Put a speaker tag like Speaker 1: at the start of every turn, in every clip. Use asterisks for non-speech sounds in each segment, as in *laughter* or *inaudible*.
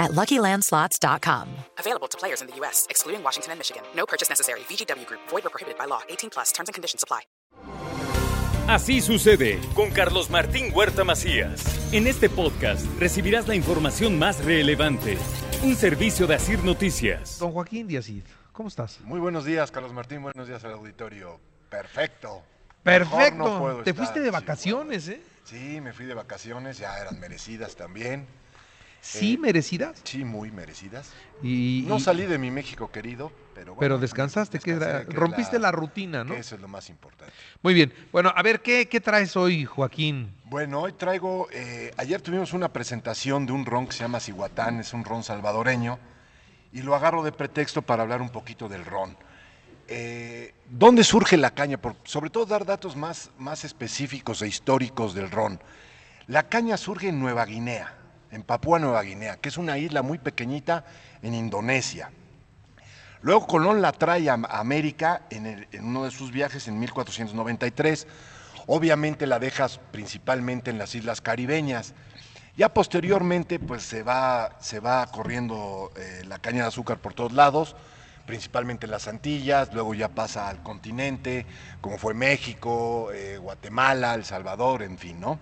Speaker 1: at LuckyLandSlots.com.
Speaker 2: Available to players in the U.S., excluding Washington and Michigan. No purchase necessary. VGW Group. Void or prohibited by law. 18 plus. Terms and conditions apply.
Speaker 3: Así sucede con Carlos Martín Huerta Macías. En este podcast recibirás la información más relevante. Un servicio de Asir Noticias.
Speaker 4: Don Joaquín Díazid, ¿cómo estás?
Speaker 5: Muy buenos días, Carlos Martín. Buenos días al auditorio. Perfecto.
Speaker 4: Perfecto.
Speaker 5: No puedo
Speaker 4: Te
Speaker 5: estar,
Speaker 4: fuiste de vacaciones, ¿eh?
Speaker 5: Sí, me fui de vacaciones, ya eran merecidas también.
Speaker 4: Sí,
Speaker 5: Eh,
Speaker 4: merecidas.
Speaker 5: Sí, muy merecidas.
Speaker 4: Y,
Speaker 5: No salí de mi México querido, pero bueno.
Speaker 4: Pero descansaste, que
Speaker 5: descansé,
Speaker 4: rompiste la rutina, ¿no?
Speaker 5: que Eso es lo más importante.
Speaker 4: Muy bien. Bueno, a ver, ¿qué, qué traes hoy, Joaquín?
Speaker 5: Bueno, hoy traigo, eh, ayer tuvimos una presentación de un ron que se llama Cihuatán, es un ron salvadoreño, y lo agarro de pretexto para hablar un poquito del ron. Eh, ¿Dónde surge la caña? Por, sobre todo dar datos más, más específicos e históricos del ron. La caña surge en Nueva Guinea, en Papúa Nueva Guinea, que es una isla muy pequeñita en Indonesia. Luego Colón la trae a América en, uno de sus viajes en 1493. Obviamente la dejas principalmente en las islas caribeñas. Ya posteriormente pues se va, se va corriendo eh, la caña de azúcar por todos lados, principalmente en las Antillas, luego ya pasa al continente, como fue México, eh, Guatemala, El Salvador, en fin, ¿no?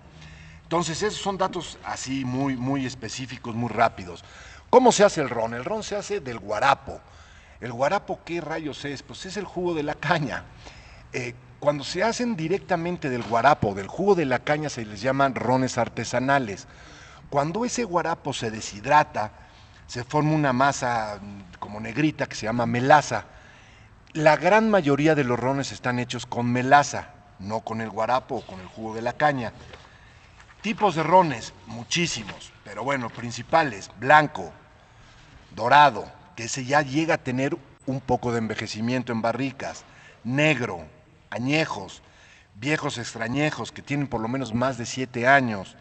Speaker 5: Entonces, esos son datos así muy, muy específicos, muy rápidos. ¿Cómo se hace el ron? El ron se hace del guarapo. ¿El guarapo qué rayos es? Pues es el jugo de la caña. Eh, cuando se hacen directamente del guarapo, del jugo de la caña, se les llaman rones artesanales. Cuando ese guarapo se deshidrata, se forma una masa mm, como negrita que se llama melaza. La gran mayoría de los rones están hechos con melaza, no con el guarapo o con el jugo de la caña. Tipos de rones, muchísimos, pero bueno, principales, blanco, dorado, que ese ya llega a tener un poco de envejecimiento en barricas, negro, añejos, viejos extrañejos que tienen por lo menos más de 7 años,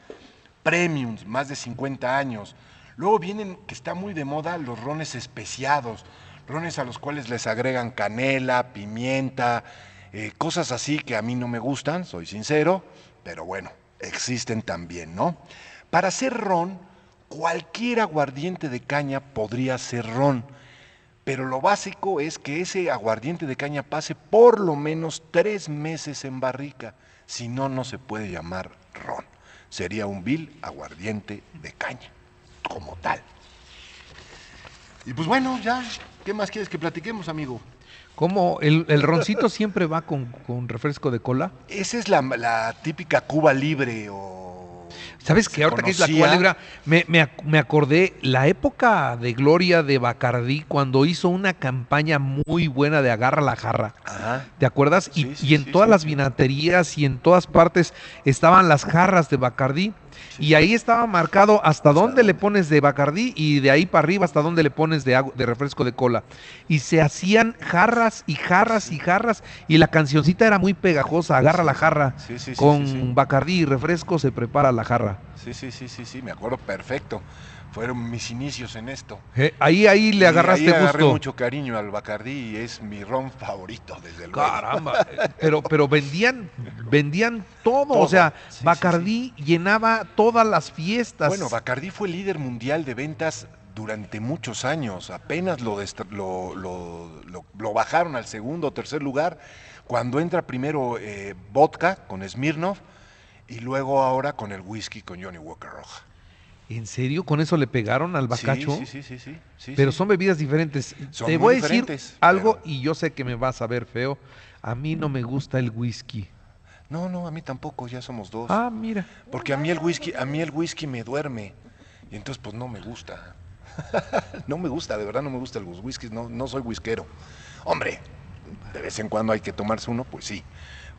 Speaker 5: premiums, más de 50 años. Luego vienen, que está muy de moda, los rones especiados, rones a los cuales les agregan canela, pimienta, eh, cosas así que a mí no me gustan, soy sincero, pero bueno, existen también, ¿no? Para hacer ron, cualquier aguardiente de caña podría ser ron, pero lo básico es que ese aguardiente de caña pase por lo menos tres meses en barrica, si no, no se puede llamar ron. Sería un vil aguardiente de caña, como tal. Y pues bueno, ya, ¿qué más quieres que platiquemos, amigo?
Speaker 4: ¿Cómo el, el roncito *laughs* siempre va con, con refresco de cola?
Speaker 5: Esa es la, la típica Cuba libre o...
Speaker 4: ¿Sabes qué? Ahorita que es la Libre, me, me ac- me acordé la época de gloria de Bacardí cuando hizo una campaña muy buena de agarra la jarra.
Speaker 5: Ajá.
Speaker 4: ¿Te acuerdas? Y,
Speaker 5: Sí, sí,
Speaker 4: y en
Speaker 5: sí,
Speaker 4: todas las vinaterías y en todas partes estaban las jarras de Bacardí. Y ahí estaba marcado hasta dónde le pones de Bacardí y de ahí para arriba hasta dónde le pones de, agua- de refresco de cola. Y se hacían jarras y jarras y jarras. Y la cancioncita era muy pegajosa. Agarra la jarra. Con. Bacardí y refresco se prepara la jarra.
Speaker 5: Sí, sí, sí, sí, sí, me acuerdo perfecto. Fueron mis inicios en esto.
Speaker 4: Eh, ahí, ahí le
Speaker 5: Y
Speaker 4: agarraste
Speaker 5: ahí agarré
Speaker 4: gusto.
Speaker 5: mucho cariño al Bacardí y es mi ron favorito, desde luego.
Speaker 4: Caramba, pero, pero vendían, vendían todo, o sea,
Speaker 5: sí, sí,
Speaker 4: Bacardí llenaba todas las fiestas.
Speaker 5: Bueno, Bacardí fue líder mundial de ventas durante muchos años. Apenas lo, lo, lo- lo- lo bajaron al segundo o tercer lugar cuando entra primero eh, vodka con Smirnoff y luego ahora con el whisky con Johnny Walker Roja.
Speaker 4: ¿En serio? ¿Con eso le pegaron al bacacho?
Speaker 5: Sí, sí, sí, sí, sí,
Speaker 4: Pero son bebidas diferentes.
Speaker 5: Son
Speaker 4: Te voy a decir algo
Speaker 5: pero-
Speaker 4: y yo sé que me vas a ver feo. A mí no me gusta el whisky.
Speaker 5: No, no, a mí tampoco, ya somos dos.
Speaker 4: Ah, mira.
Speaker 5: Porque a mí el whisky, a mí el whisky me duerme. Y entonces pues no me gusta. *laughs* no me gusta, de verdad no me gusta los whiskies, no, no soy whiskero. Hombre, de vez en cuando hay que tomarse uno, pues sí.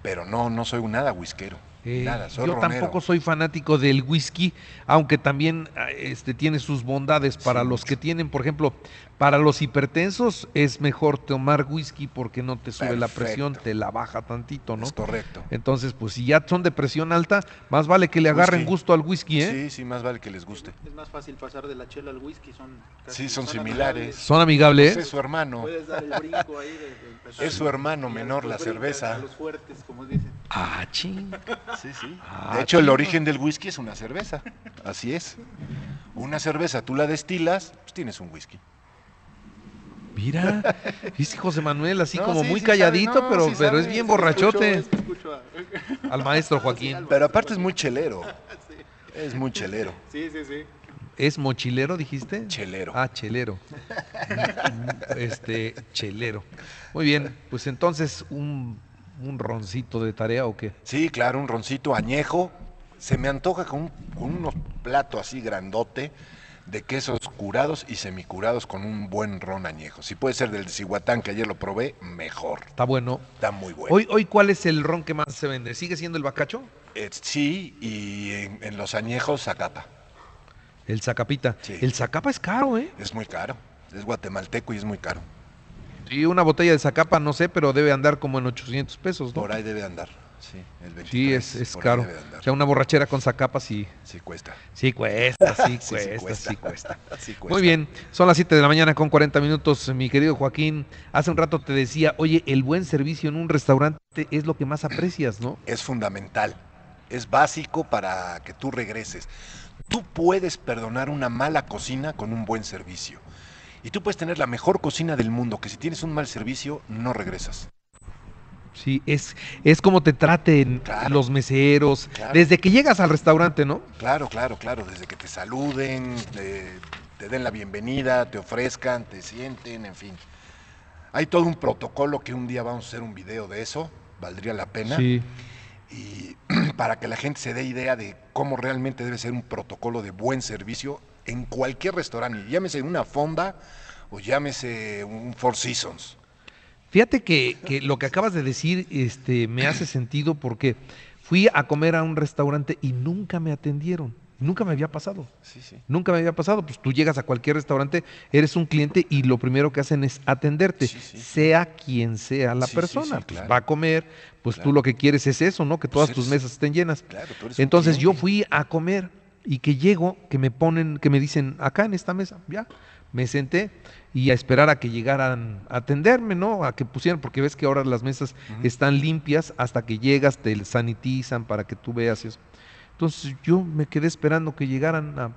Speaker 5: Pero no, no soy nada whiskero.
Speaker 4: Eh,
Speaker 5: Nada,
Speaker 4: yo
Speaker 5: ronero.
Speaker 4: tampoco soy fanático del whisky, aunque también ah, este, tiene sus bondades para
Speaker 5: Sí,
Speaker 4: los
Speaker 5: mucho.
Speaker 4: que tienen, por ejemplo, para los hipertensos es mejor tomar whisky porque no te sube la presión, te la baja tantito, ¿no?
Speaker 5: Es correcto.
Speaker 4: Entonces, pues si ya son de presión alta, más vale que le agarren
Speaker 5: Whisky.
Speaker 4: gusto al whisky, ¿eh?
Speaker 5: Sí, sí, más vale que les guste.
Speaker 6: Es más fácil pasar de la chela al whisky, son casi-
Speaker 5: Sí, son similares.
Speaker 4: Son amigables.
Speaker 5: Pues es su hermano.
Speaker 6: Puedes dar el brinco ahí de, de empezar
Speaker 5: Es su hermano menor, la cerveza.
Speaker 6: A los fuertes, como dicen.
Speaker 4: Ah, ching.
Speaker 5: Sí, sí.
Speaker 4: Ah,
Speaker 5: de hecho, el origen del whisky es una cerveza. Así es. Una cerveza, tú la destilas, pues tienes un whisky.
Speaker 4: Mira, *laughs* dice José Manuel así
Speaker 5: No,
Speaker 4: como
Speaker 5: sí,
Speaker 4: muy
Speaker 5: sí
Speaker 4: calladito,
Speaker 5: sabe, no,
Speaker 4: pero,
Speaker 5: sí
Speaker 4: pero
Speaker 5: sabe,
Speaker 4: es bien
Speaker 5: sí
Speaker 4: borrachote.
Speaker 6: Escucho, es que escucho a-
Speaker 4: Al maestro Joaquín.
Speaker 5: Pero aparte es muy chelero. *laughs* Es muy chelero.
Speaker 6: Sí, sí, sí.
Speaker 4: ¿Es mochilero, dijiste?
Speaker 5: Chelero.
Speaker 4: Ah, chelero. *laughs* este, chelero. Muy bien, pues entonces un, un roncito de tarea o qué?
Speaker 5: Sí, claro, un roncito añejo. Se me antoja con, un- con unos platos así grandote de quesos curados y semicurados con un buen ron añejo. Si puede ser del de Cihuatán, que ayer lo probé, mejor.
Speaker 4: Está bueno.
Speaker 5: Está muy bueno.
Speaker 4: Hoy, hoy, ¿cuál es el ron que más se vende? ¿Sigue siendo el bacacho?
Speaker 5: Eh, sí, y en, en los añejos, Zacapa.
Speaker 4: El Zacapita.
Speaker 5: Sí.
Speaker 4: El Zacapa es caro, ¿eh?
Speaker 5: Es muy caro. Es guatemalteco y es muy caro.
Speaker 4: Sí, una botella de Zacapa, no sé, pero debe andar como en 800 pesos, ¿no?
Speaker 5: Por ahí debe andar. Sí, el 23,
Speaker 4: Sí, es, es caro. O sea, una borrachera con Zacapa sí,
Speaker 5: Sí cuesta.
Speaker 4: sí cuesta, *laughs* sí
Speaker 5: Sí, sí
Speaker 4: cuesta,
Speaker 5: cuesta.
Speaker 4: sí cuesta.
Speaker 5: Sí cuesta. *laughs*
Speaker 4: Muy bien, son las 7 de la mañana con 40 minutos, mi querido Joaquín. Hace un rato te decía, oye, el buen servicio en un restaurante es lo que más aprecias, ¿no?
Speaker 5: Es fundamental. Es básico para que tú regreses. Tú puedes perdonar una mala cocina con un buen servicio. Y tú puedes tener la mejor cocina del mundo, que si tienes un mal servicio, no regresas.
Speaker 4: Sí, es, es como te traten
Speaker 5: Claro.
Speaker 4: los meseros,
Speaker 5: Claro.
Speaker 4: desde que llegas al restaurante, ¿no?
Speaker 5: Claro, claro, claro. Desde que te saluden, te, te den la bienvenida, te ofrezcan, te sienten, en fin. Hay todo un protocolo que un día vamos a hacer un video de eso, valdría la pena.
Speaker 4: Sí.
Speaker 5: y *clears throat* para que la gente se dé idea de cómo realmente debe ser un protocolo de buen servicio en cualquier restaurante, llámese una fonda o llámese un Four Seasons.
Speaker 4: Fíjate que, que lo que acabas de decir este, me hace *clears throat* sentido porque fui a comer a un restaurante y nunca me atendieron. Nunca me había pasado.
Speaker 5: Sí, sí.
Speaker 4: Nunca me había pasado. Pues tú llegas a cualquier restaurante, eres un cliente y lo primero que hacen es atenderte,
Speaker 5: Sí, sí.
Speaker 4: sea quien sea la persona.
Speaker 5: sí,
Speaker 4: Pues
Speaker 5: claro.
Speaker 4: va a comer, pues tú lo que quieres es eso, ¿no? Que todas
Speaker 5: Pues
Speaker 4: tus
Speaker 5: eres-
Speaker 4: mesas estén llenas.
Speaker 5: Claro, tú eres un
Speaker 4: Entonces yo fui a comer y que llego, que me ponen, que me dicen, acá en esta mesa, ya, me senté y a esperar a que llegaran a atenderme, ¿no? A que pusieran, porque ves que ahora las mesas están limpias hasta que llegas, te sanitizan para que tú veas eso. Entonces yo me quedé esperando que llegaran a, a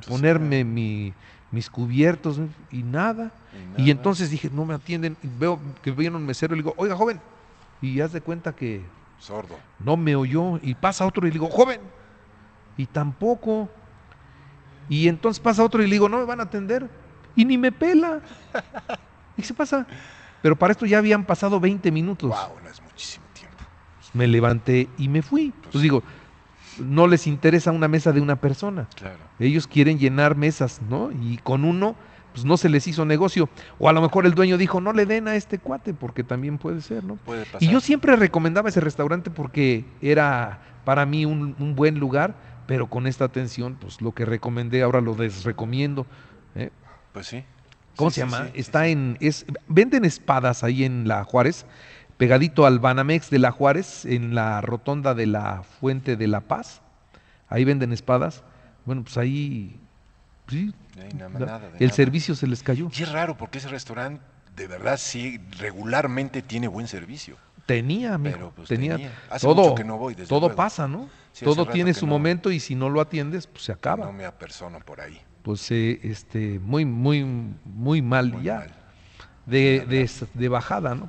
Speaker 5: Pues,
Speaker 4: ponerme mi- mis cubiertos y nada.
Speaker 5: Y
Speaker 4: entonces dije, no me atienden. Y veo que viene un mesero y le digo, oiga, joven. Y haz de cuenta que
Speaker 5: Sordo.
Speaker 4: no me oyó y pasa otro y le digo, joven, y tampoco. Y entonces pasa otro y le digo, no me van a atender. Y ni me pela. ¿Y qué se pasa? Pero para esto ya habían pasado 20 minutos.
Speaker 5: Wow, no es muchísimo tiempo.
Speaker 4: Pues me levanté y me fui. Pues digo, no les interesa una mesa de una persona.
Speaker 5: Claro.
Speaker 4: Ellos quieren llenar mesas, ¿no? Y con uno, pues no se les hizo negocio. O a lo mejor el dueño dijo, no le den a este cuate, porque también puede ser, ¿no?
Speaker 5: Puede pasar.
Speaker 4: Y yo siempre recomendaba ese restaurante porque era para mí un, un buen lugar, pero con esta atención, pues lo que recomendé ahora lo desrecomiendo. ¿eh?
Speaker 5: Pues sí.
Speaker 4: ¿Cómo
Speaker 5: Sí,
Speaker 4: se
Speaker 5: sí,
Speaker 4: llama?
Speaker 5: sí,
Speaker 4: Está en, es, venden espadas ahí en la Juárez, pegadito al Banamex de la Juárez, en la rotonda de la Fuente de la Paz. Ahí venden espadas. Bueno, pues ahí, sí,
Speaker 5: Ahí nada,
Speaker 4: el
Speaker 5: nada.
Speaker 4: servicio se les cayó.
Speaker 5: Y es raro porque ese restaurante de verdad sí regularmente tiene buen servicio.
Speaker 4: Tenía, amigo,
Speaker 5: pues,
Speaker 4: tenía.
Speaker 5: tenía. Hace
Speaker 4: todo,
Speaker 5: mucho que no voy, desde
Speaker 4: todo
Speaker 5: luego.
Speaker 4: pasa, ¿no?
Speaker 5: Sí,
Speaker 4: todo tiene su
Speaker 5: no.
Speaker 4: momento y si no lo atiendes, pues se acaba.
Speaker 5: No me apersono por ahí.
Speaker 4: Pues eh, este, muy, muy, muy mal
Speaker 5: Muy
Speaker 4: ya.
Speaker 5: mal,
Speaker 4: De, de, de bajada, ¿no?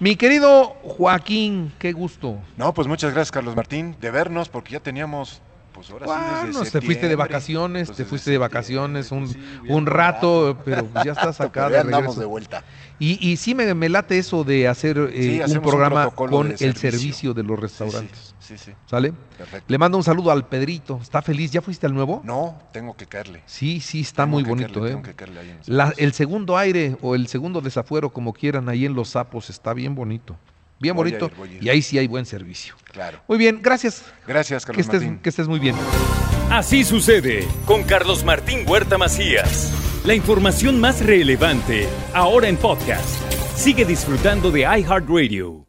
Speaker 4: Mi querido Joaquín, qué gusto.
Speaker 5: No, pues muchas gracias, Carlos Martín, de vernos, porque ya teníamos, pues ahora sí,
Speaker 4: Bueno,
Speaker 5: desde
Speaker 4: te fuiste de vacaciones, te fuiste de vacaciones un,
Speaker 5: pues sí,
Speaker 4: un
Speaker 5: bien
Speaker 4: rato, pero pues ya estás *laughs* acá
Speaker 5: ya
Speaker 4: de
Speaker 5: andamos
Speaker 4: regreso.
Speaker 5: de vuelta.
Speaker 4: Y, y sí me, me late eso de hacer eh,
Speaker 5: Sí,
Speaker 4: un
Speaker 5: un
Speaker 4: programa con el
Speaker 5: servicio.
Speaker 4: servicio de los restaurantes.
Speaker 5: Sí, sí,
Speaker 4: ¿Sale?
Speaker 5: perfecto.
Speaker 4: Le mando un saludo al Pedrito. ¿Está feliz? ¿Ya fuiste al nuevo?
Speaker 5: No, tengo que caerle.
Speaker 4: Sí, sí, está
Speaker 5: Tengo
Speaker 4: muy bonito,
Speaker 5: caerle,
Speaker 4: ¿eh?
Speaker 5: tengo que caerle ahí en
Speaker 4: La- el segundo aire o el segundo desafuero, como quieran, ahí en Los Sapos, está bien bonito. Bien
Speaker 5: Voy a
Speaker 4: bonito,
Speaker 5: ir, a
Speaker 4: y ahí sí hay buen servicio.
Speaker 5: Claro.
Speaker 4: Muy bien, gracias.
Speaker 5: Gracias,
Speaker 4: Que
Speaker 5: Carlos
Speaker 4: estés,
Speaker 5: Martín.
Speaker 4: que estés muy bien.
Speaker 3: Así sucede con Carlos Martín Huerta Macías. La información más relevante ahora en podcast. Sigue disfrutando de iHeartRadio.